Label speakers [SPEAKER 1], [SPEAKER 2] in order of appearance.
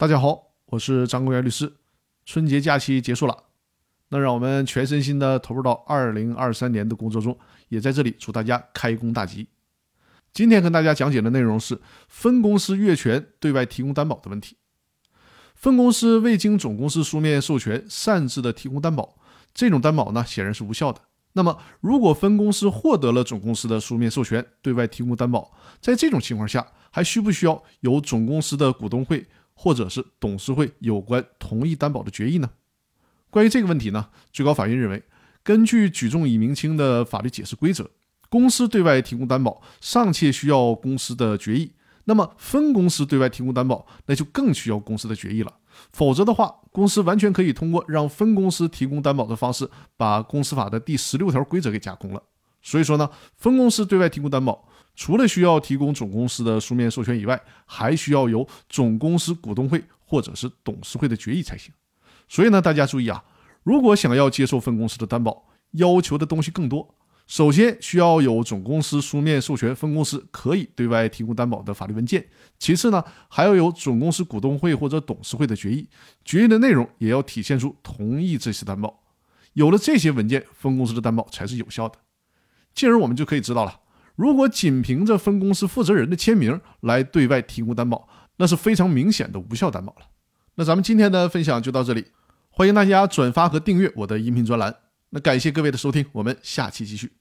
[SPEAKER 1] 大家好，我是张国元律师。春节假期结束了，那让我们全身心的投入到二零二三年的工作中，也在这里祝大家开工大吉。今天跟大家讲解的内容是分公司越权对外提供担保的问题。分公司未经总公司书面授权擅自的提供担保，这种担保呢显然是无效的。那么，如果分公司获得了总公司的书面授权对外提供担保，在这种情况下，还需不需要由总公司的股东会？或者是董事会有关同意担保的决议呢？关于这个问题呢，最高法院认为，根据举重以明清的法律解释规则，公司对外提供担保尚且需要公司的决议，那么分公司对外提供担保，那就更需要公司的决议了。否则的话，公司完全可以通过让分公司提供担保的方式，把公司法的第十六条规则给架空了。所以说呢，分公司对外提供担保。除了需要提供总公司的书面授权以外，还需要由总公司股东会或者是董事会的决议才行。所以呢，大家注意啊，如果想要接受分公司的担保，要求的东西更多。首先需要有总公司书面授权分公司可以对外提供担保的法律文件。其次呢，还要有总公司股东会或者董事会的决议，决议的内容也要体现出同意这次担保。有了这些文件，分公司的担保才是有效的。进而我们就可以知道了。如果仅凭着分公司负责人的签名来对外提供担保，那是非常明显的无效担保了。那咱们今天的分享就到这里，欢迎大家转发和订阅我的音频专栏。那感谢各位的收听，我们下期继续。